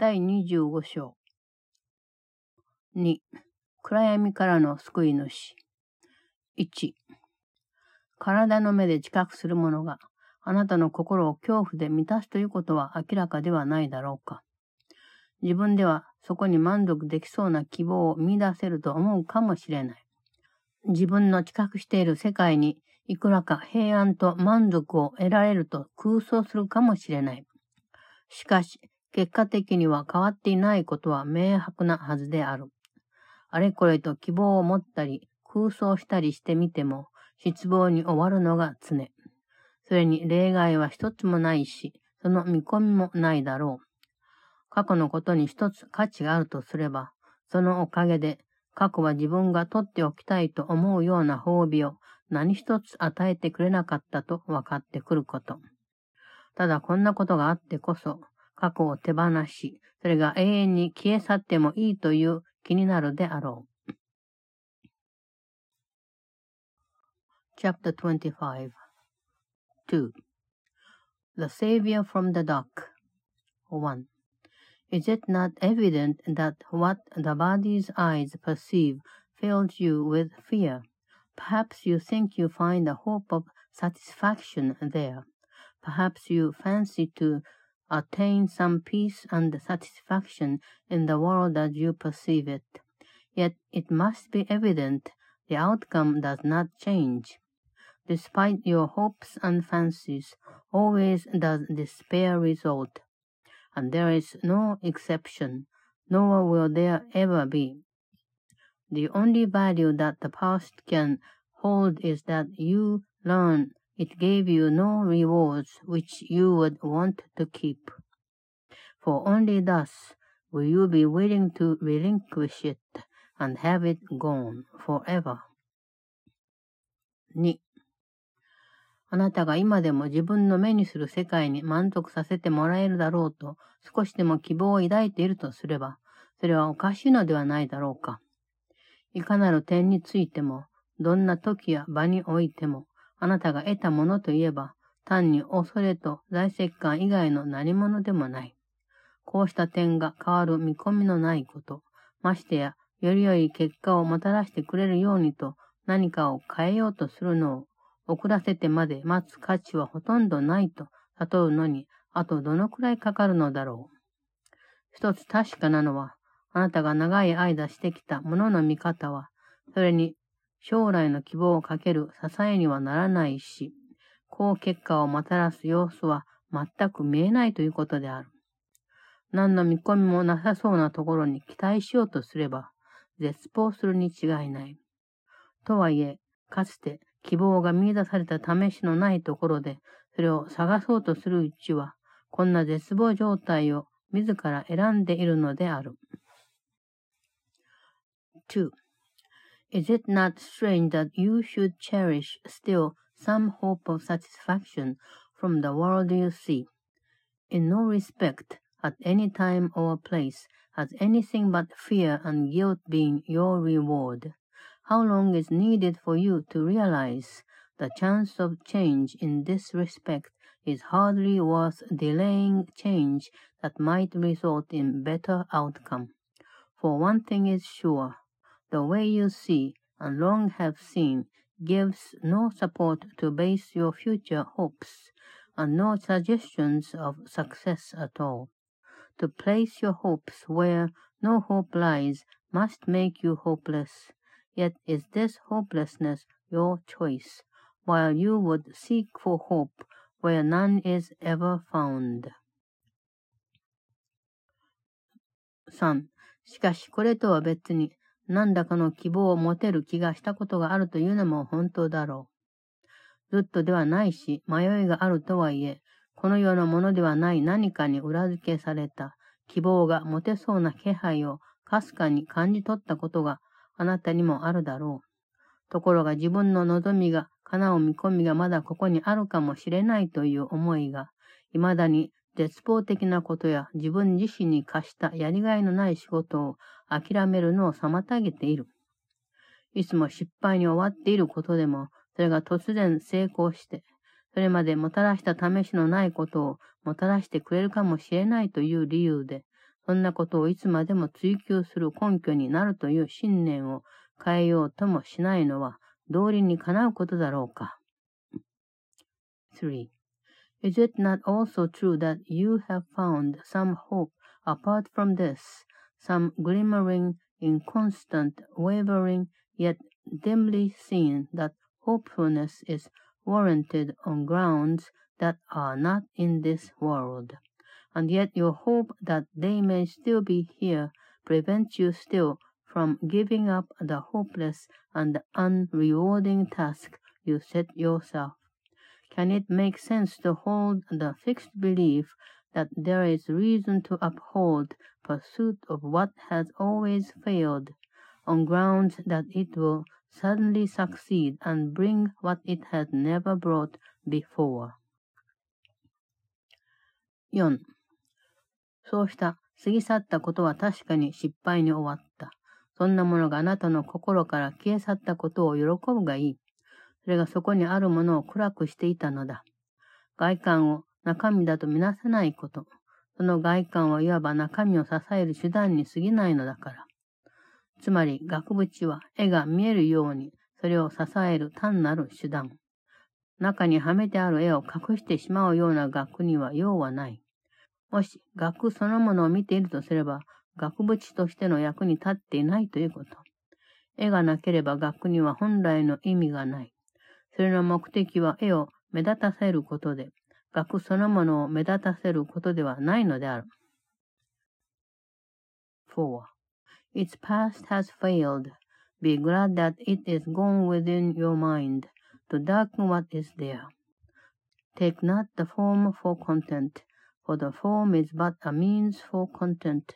第25章。2、暗闇からの救い主。1、体の目で知覚するものがあなたの心を恐怖で満たすということは明らかではないだろうか。自分ではそこに満足できそうな希望を見出せると思うかもしれない。自分の知覚している世界にいくらか平安と満足を得られると空想するかもしれない。しかし、結果的には変わっていないことは明白なはずである。あれこれと希望を持ったり空想したりしてみても失望に終わるのが常。それに例外は一つもないし、その見込みもないだろう。過去のことに一つ価値があるとすれば、そのおかげで過去は自分が取っておきたいと思うような褒美を何一つ与えてくれなかったと分かってくること。ただこんなことがあってこそ、過去を手放し、それが永遠に消え去ってもいいという気になるであろう。Chapter 25 2. The Savior from the Dark 1. Is it not evident that what the body's eyes perceive fills you with fear? Perhaps you think you find a hope of satisfaction there. Perhaps you fancy to attain some peace and satisfaction in the world as you perceive it. Yet it must be evident the outcome does not change. Despite your hopes and fancies, always does despair result and there is no exception, nor will there ever be. The only value that the past can hold is that you learn it gave you no rewards which you would want to keep. For only thus will you be willing to relinquish it and have it gone forever. 2. あなたが今でも自分の目にする世界に満足させてもらえるだろうと少しでも希望を抱いているとすれば、それはおかしいのではないだろうか。いかなる点についても、どんな時や場においても、あなたが得たものといえば、単に恐れと大石感以外の何者でもない。こうした点が変わる見込みのないこと、ましてや、より良い結果をもたらしてくれるようにと何かを変えようとするのを遅らせてまで待つ価値はほとんどないと悟るのに、あとどのくらいかかるのだろう。一つ確かなのは、あなたが長い間してきたものの見方は、それに将来の希望をかける支えにはならないし、好結果をもたらす様子は全く見えないということである。何の見込みもなさそうなところに期待しようとすれば、絶望するに違いない。とはいえ、かつて希望が見出された試しのないところで、それを探そうとするうちは、こんな絶望状態を自ら選んでいるのである。2. Is it not strange that you should cherish still some hope of satisfaction from the world you see? In no respect, at any time or place, has anything but fear and guilt been your reward. how long is needed for you to realize the chance of change in this respect is hardly worth delaying change that might result in better outcome. For one thing is sure, the way you see and long have seen gives no support to base your future hopes and no suggestions of success at all. To place your hopes where no hope lies must make you hopeless Yet is this hopelessness your choice, while you would seek for hope where none is ever found. 3. しかしこれとは別に 何らかの希望を持てる気がしたことがあるというのも本当だろう。ずっとではないし迷いがあるとはいえ、この世のものではない何かに裏付けされた希望が持てそうな気配をかすかに感じ取ったことがあなたにもあるだろう。ところが自分の望みが叶う見込みがまだここにあるかもしれないという思いが、未だに絶望的なことや自分自身に課したやりがいのない仕事を諦めるのを妨げている。いつも失敗に終わっていることでも、それが突然成功して、それまでもたらした試しのないことをもたらしてくれるかもしれないという理由で、そんなことをいつまでも追求する根拠になるという信念を変えようともしないのは道理にかなうことだろうか。3. Is it not also true that you have found some hope apart from this, some glimmering, inconstant, wavering, yet dimly seen that hopefulness is warranted on grounds that are not in this world? and yet your hope that they may still be here prevents you still from giving up the hopeless and unrewarding task you set yourself. Can it make sense to hold the fixed belief that there is reason to uphold pursuit of what has always failed, on grounds that it will suddenly succeed and bring what it has never brought before? 4. そうした過ぎ去ったことは確かに失敗に終わった。そんなものがあなたの心から消え去ったことを喜ぶがいい。それがそこにあるものを暗くしていたのだ。外観を中身だとみなさないこと。その外観はいわば中身を支える手段に過ぎないのだから。つまり、額縁は絵が見えるように、それを支える単なる手段。中にはめてある絵を隠してしまうような額には用はない。もし額そのものを見ているとすれば、額縁としての役に立っていないということ。絵がなければ額には本来の意味がない。それの目的は絵を目立たせることで、額そのものを目立たせることではないのである。4. Its past has failed. Be glad that it is gone within your mind to darken what is there. Take not the form for content, for the form is but a means for content,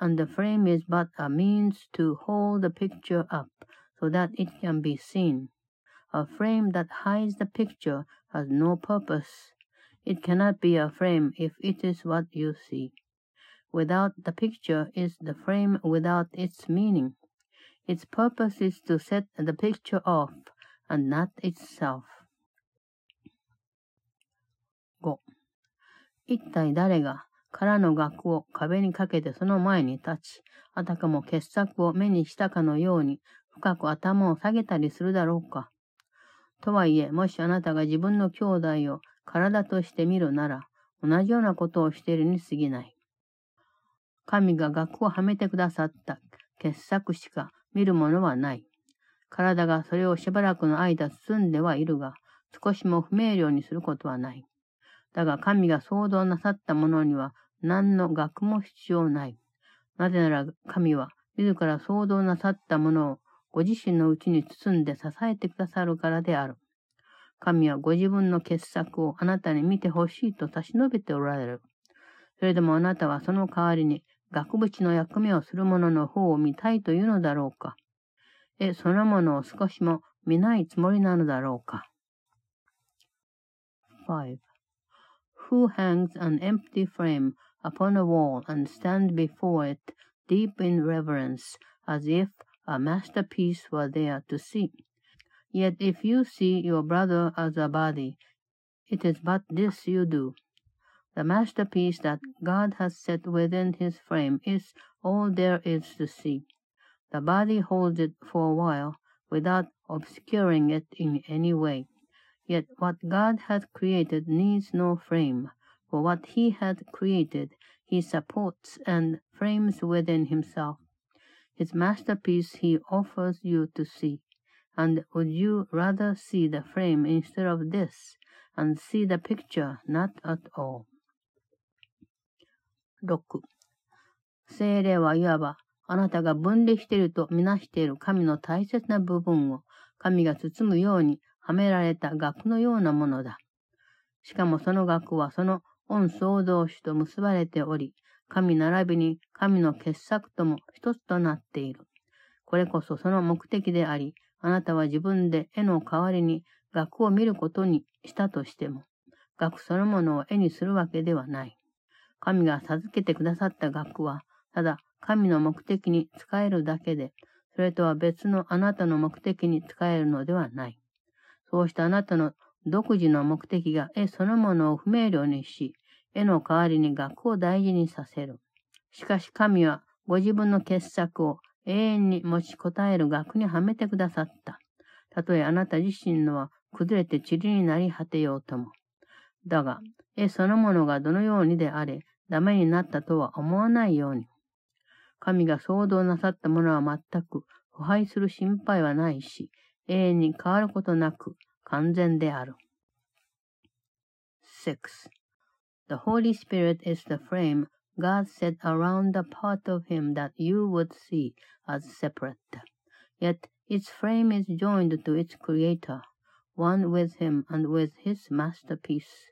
and the frame is but a means to hold the picture up so that it can be seen. A frame that hides the picture has no purpose. It cannot be a frame if it is what you see. Without the picture is the frame without its meaning. Its purpose is to set the picture off and not itself. 5. 一体誰が空の額を壁にかけてその前に立ち、あたかも傑作を目にしたかのように深く頭を下げたりするだろうか。 とはいえ、もしあなたが自分の兄弟を体として見るなら、同じようなことをしているに過ぎない。神が額をはめてくださった傑作しか見るものはない。体がそれをしばらくの間包んではいるが、少しも不明瞭にすることはない。だが神が創造なさったものには何の学も必要ない。なぜなら神は自ら創造なさったものをご自身のうちに包んで支えてくださるからである。神はご自分の傑作をあなたに見てほしいと差し伸べておられる。それでもあなたはその代わりに額縁の役目をする者の方を見たいというのだろうか。え、そのものを少しも見ないつもりなのだろうか。5. who hangs an empty frame upon a wall and stands before it deep in reverence, as if a masterpiece were there to see. Yet if you see your brother as a body, it is but this you do. The masterpiece that God has set within his frame is all there is to see. The body holds it for a while without obscuring it in any way. Yet what God has created needs no frame, for what he has created he supports and frames within himself. His masterpiece he offers you to see. And would you rather see the frame instead of this, and see the picture not at all? 6. 精霊はいわば、あなたが分離しているとみなしている神の大切な部分を神が包むようにはめられた額のようなものだ。しかもその額はその恩創造主と結ばれており、神並びに神の傑作とも一つとなっている。これこそその目的であり、あなたは自分で絵の代わりに額を見ることにしたとしても、額そのものを絵にするわけではない。神が授けてくださった額は、ただ神の目的に使えるだけで、それとは別のあなたの目的に使えるのではない。そうしたあなたの独自の目的が絵そのものを不明瞭にし、絵の代わりに学を大事にさせる。しかし神はご自分の傑作を永遠に持ちこたえる額にはめてくださった。たとえあなた自身のは崩れて塵になり果てようとも。だが、絵そのものがどのようにであれ、ダメになったとは思わないように。神が創造なさったものは全く腐敗する心配はないし、永遠に変わることなく完全である。6. The Holy Spirit is the frame God set around the part of Him that you would see as separate. Yet its frame is joined to its Creator, one with Him and with His masterpiece.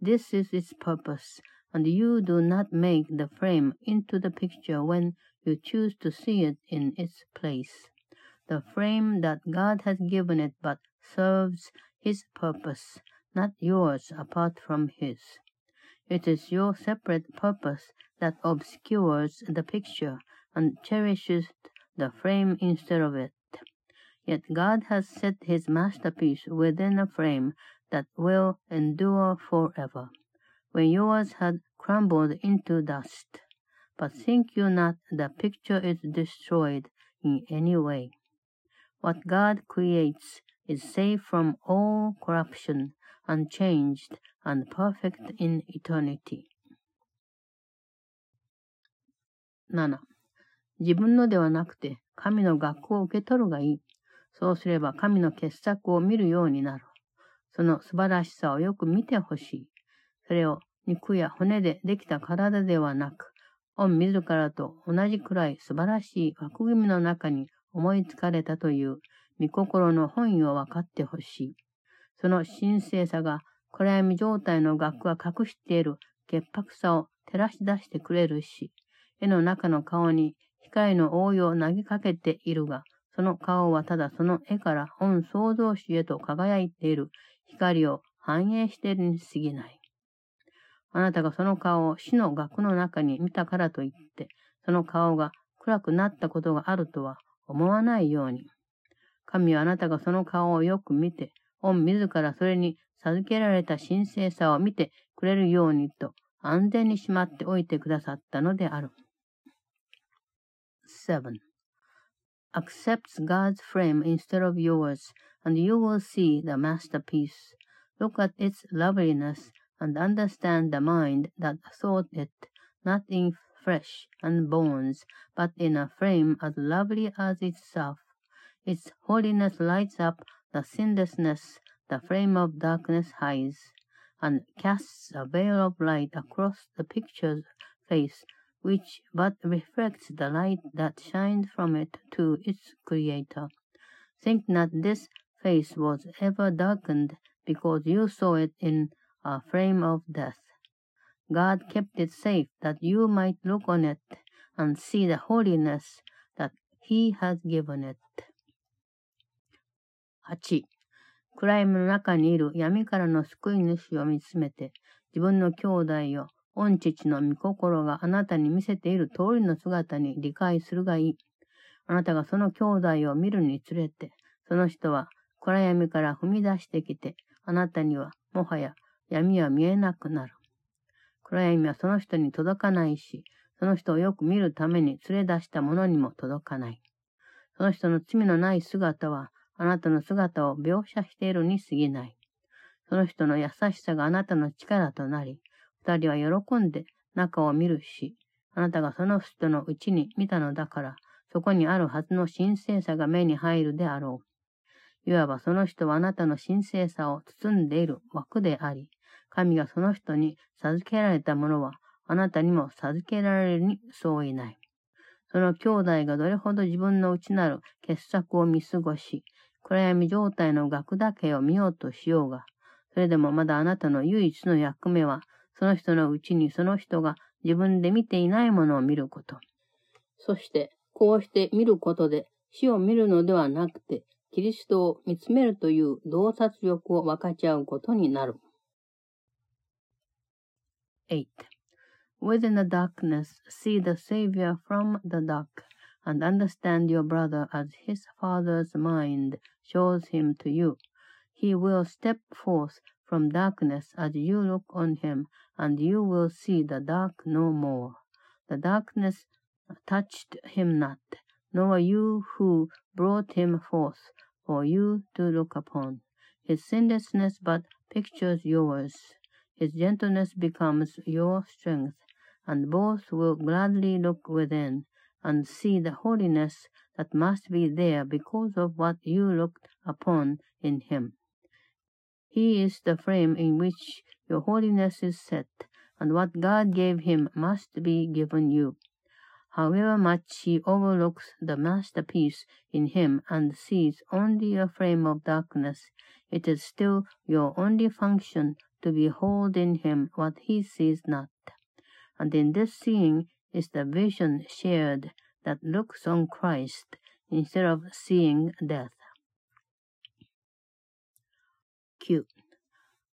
This is its purpose, and you do not make the frame into the picture when you choose to see it in its place. The frame that God has given it but serves His purpose, not yours apart from His. It is your separate purpose that obscures the picture and cherishes the frame instead of it. Yet God has set his masterpiece within a frame that will endure forever, when yours had crumbled into dust. But think you not the picture is destroyed in any way. What God creates is safe from all corruption, unchanged, and perfect in eternity. 7. 自分のではなくて神の学校を受け取るがいい。そうすれば神の傑作を見るようになる。その素晴らしさをよく見てほしい。それを肉や骨でできた体ではなく、御自らと同じくらい素晴らしい枠組みの中に思いつかれたという御心の本意を分かってほしい。その神聖さが暗闇状態の学が隠している潔白さを照らし出してくれるし、絵の中の顔に光の応用を投げかけているが、その顔はただその絵から本創造主へと輝いている光を反映しているに過ぎない。あなたがその顔を死の額の中に見たからといって、その顔が暗くなったことがあるとは思わないように。神はあなたがその顔をよく見て、御自らそれに授けられた神聖さを見てくれるようにと安全にしまっておいてくださったのである。7. Accepts God's frame instead of yours, and you will see the masterpiece. Look at its loveliness and understand the mind that thought it, not in flesh and bones, but in a frame as lovely as itself. Its holiness lights up the sinlessness the frame of darkness hides, and casts a veil of light across the picture's face which but reflects the light that shines from it to its creator. Think not this face was ever darkened because you saw it in a frame of death. God kept it safe that you might look on it and see the holiness that He has given it. 8. 暗闇の中にいる闇からの救い主を見つめて、自分の兄弟を御父の御心があなたに見せている通りの姿に理解するがいい。あなたがその兄弟を見るにつれて、その人は暗闇から踏み出してきて、あなたにはもはや闇は見えなくなる。暗闇はその人に届かないし、その人をよく見るために連れ出した者にも届かない。その人の罪のない姿は、あなたの姿を描写しているに過ぎない。その人の優しさがあなたの力となり、二人は喜んで中を見るし、あなたがその人のうちに見たのだから、そこにあるはずの神聖さが目に入るであろう。いわばその人はあなたの神聖さを包んでいる枠であり、神がその人に授けられたものは、あなたにも授けられるにそういない。その兄弟がどれほど自分の内なる傑作を見過ごし、暗闇状態の額だけを見ようとしようが、それでもまだあなたの唯一の役目は、その人のうちにその人が自分で見ていないものを見ること。そして、こうして見ることで死を見るのではなくて、キリストを見つめるという洞察力を分かち合うことになる。8. Within the darkness, see the Savior from the dark, and understand your brother as his father's mind shows him to you. He will step forth from darkness as you look on him, and you will see the dark no more. The darkness touched him not, nor you who brought him forth for you to look upon. His sinlessness but pictures yours. His gentleness becomes your strength, and both will gladly look within and see the holiness that must be there because of what you looked upon in him. He is the frame in which your holiness is set, and what God gave him must be given you. However much he overlooks the masterpiece in him and sees only a frame of darkness, it is still your only function to behold in him what he sees not. And in this seeing is the vision shared that looks on Christ instead of seeing death. 9.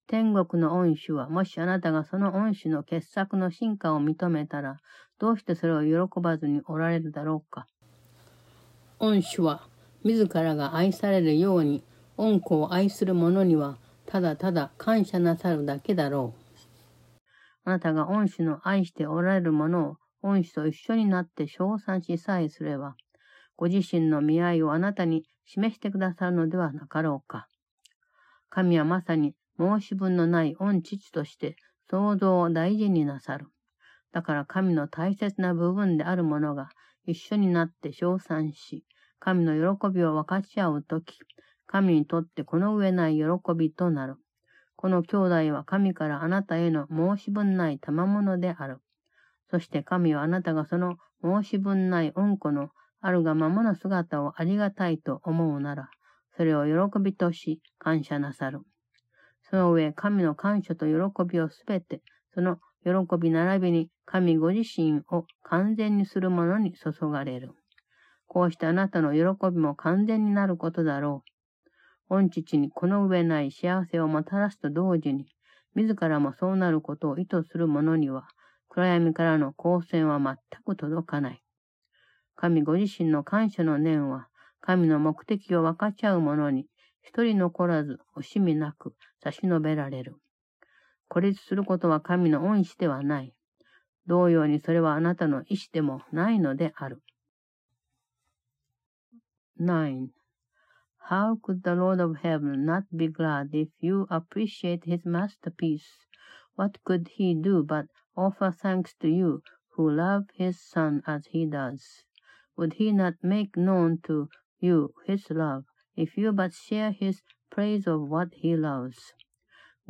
天国の恩主は、もしあなたがその恩主の傑作の進化を認めたら、どうしてそれを喜ばずにおられるだろうか？恩主は、自らが愛されるように、恩子を愛する者には、ただただ感謝なさるだけだろう。あなたが恩主の愛しておられる者を、恩主と一緒になって称賛しさえすれば、ご自身の見合いをあなたに示してくださるのではなかろうか。神はまさに申し分のない御父として創造を大事になさる。だから神の大切な部分であるものが一緒になって称賛し、神の喜びを分かち合うとき、神にとってこの上ない喜びとなる。この兄弟は神からあなたへの申し分ない賜物である。そして神はあなたがその申し分ない恩子のあるがままの姿をありがたいと思うなら、それを喜びとし感謝なさる。その上、神の感謝と喜びをすべて、その喜び並びに神ご自身を完全にするものに注がれる。こうしてあなたの喜びも完全になることだろう。御父にこの上ない幸せをもたらすと同時に、自らもそうなることを意図する者には、暗闇からの光線は全く届かない。神ご自身の感謝の念は、神の目的を分かち合う者に一人残らず惜しみなく差し伸べられる。孤立することは神の恩師ではない。同様にそれはあなたの意志でもないのである。9. How could the Lord of Heaven not be glad if you appreciate his masterpiece? What could he do but offer thanks to you who love his son as he does? Would he not make known to you his love if you but share his praise of what he loves.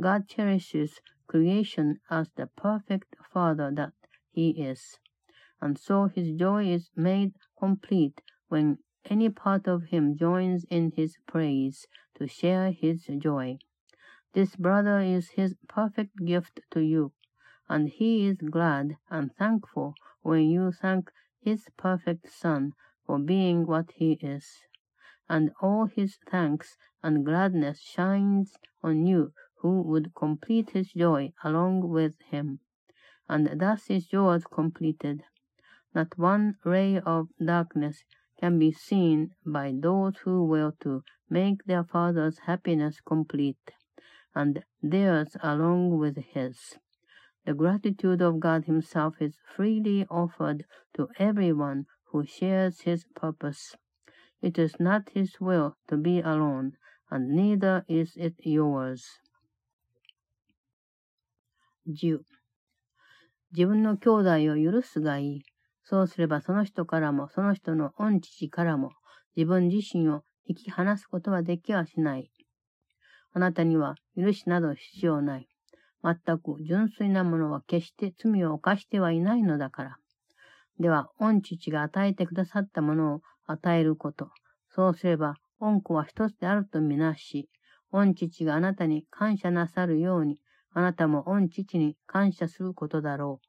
God cherishes creation as the perfect Father that he is, and so his joy is made complete when any part of him joins in his praise to share his joy. This brother is his perfect gift to you, and he is glad and thankful when you thank his perfect Son for being what he is and all his thanks and gladness shines on you who would complete his joy along with him. And thus is yours completed. Not one ray of darkness can be seen by those who will to make their Father's happiness complete, and theirs along with his. The gratitude of God Himself is freely offered to everyone who shares His purpose. It is not his will to be alone, and neither is it yours. 10. 自分の兄弟を許すがいい。そうすればその人からも、その人の恩父からも、自分自身を引き離すことはできはしない。あなたには許しなど必要ない。全く純粋なものは決して罪を犯してはいないのだから。では、御父が与えてくださったものを与えること。そうすれば、恩子は一つであるとみなし、御父があなたに感謝なさるように、あなたも御父に感謝することだろ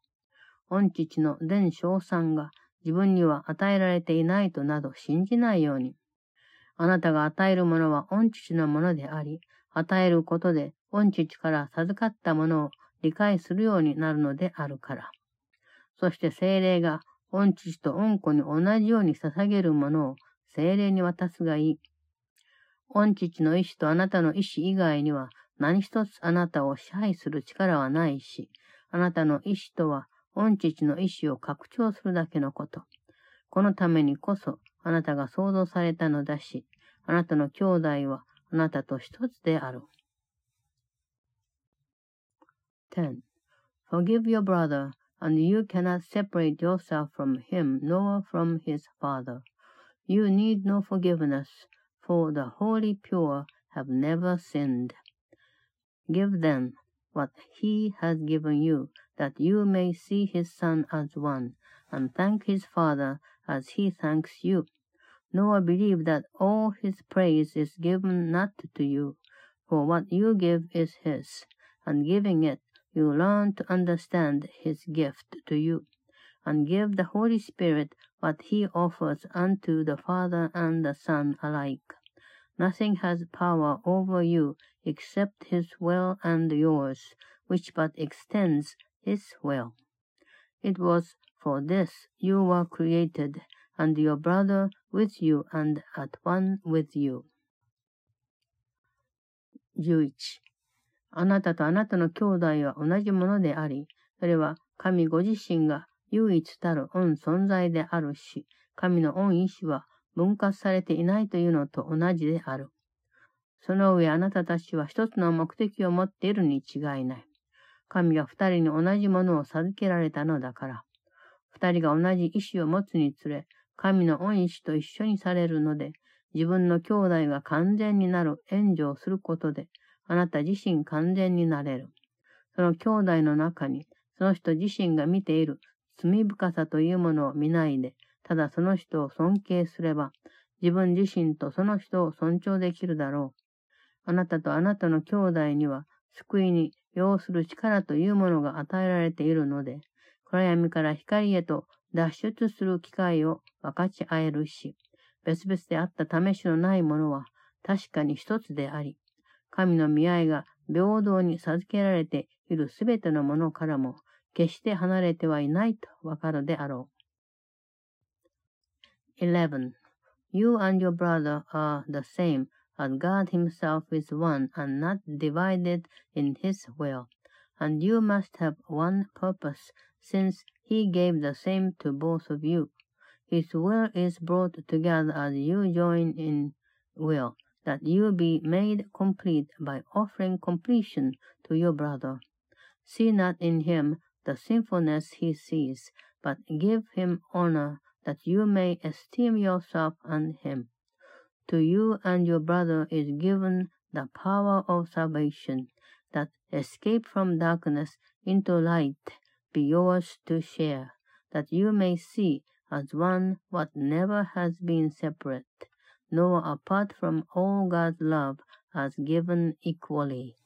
う。御父の全称賛が自分には与えられていないとなど信じないように。あなたが与えるものは御父のものであり、与えることで御父から授かったものを理解するようになるのであるから。そして精霊が御父と御子に同じように捧げるものを精霊に渡すがいい。御父の意志とあなたの意志以外には何一つあなたを支配する力はないし、あなたの意志とは御父の意志を拡張するだけのこと。このためにこそ、あなたが創造されたのだし、あなたの兄弟はあなたと一つである。10. Forgive your brother, and you cannot separate yourself from him nor from his father. You need no forgiveness, for the holy pure have never sinned. Give then what he has given you, that you may see his Son as one, and thank his Father as he thanks you. Nor believe that all his praise is given not to you, for what you give is his, and giving it, you learn to understand his gift to you, and give the Holy Spirit what he offers unto the Father and the Son alike. Nothing has power over you except his will and yours, which but extends his will. It was for this you were created, and your brother with you and at one with you. 11. あなたとあなたの兄弟は同じものであり、それは神ご自身が唯一たる恩存在であるし、神の恩意志は分割されていないというのと同じである。その上あなたたちは一つの目的を持っているに違いない。神が二人に同じものを授けられたのだから。二人が同じ意志を持つにつれ、神の恩意志と一緒にされるので、自分の兄弟が完全になる援助をすることで、あなた自身完全になれる。その兄弟の中に、その人自身が見ている罪深さというものを見ないで、ただその人を尊敬すれば、自分自身とその人を尊重できるだろう。あなたとあなたの兄弟には、救いに要する力というものが与えられているので、暗闇から光へと脱出する機会を分かち合えるし、別々であった試しのないものは確かに一つであり、神の見合いが平等に授けられているすべてのものからも決して離れてはいないとわかるであろう。11. You and your brother are the same, as God himself is one and not divided in his will. And you must have one purpose, since he gave the same to both of you. His will is brought together as you join in will, that you be made complete by offering completion to your brother. See not in him the sinfulness he sees, but give him honor that you may esteem yourself and him. To you and your brother is given the power of salvation, that escape from darkness into light be yours to share, that you may see as one what never has been separate, nor apart from all God's love as given equally.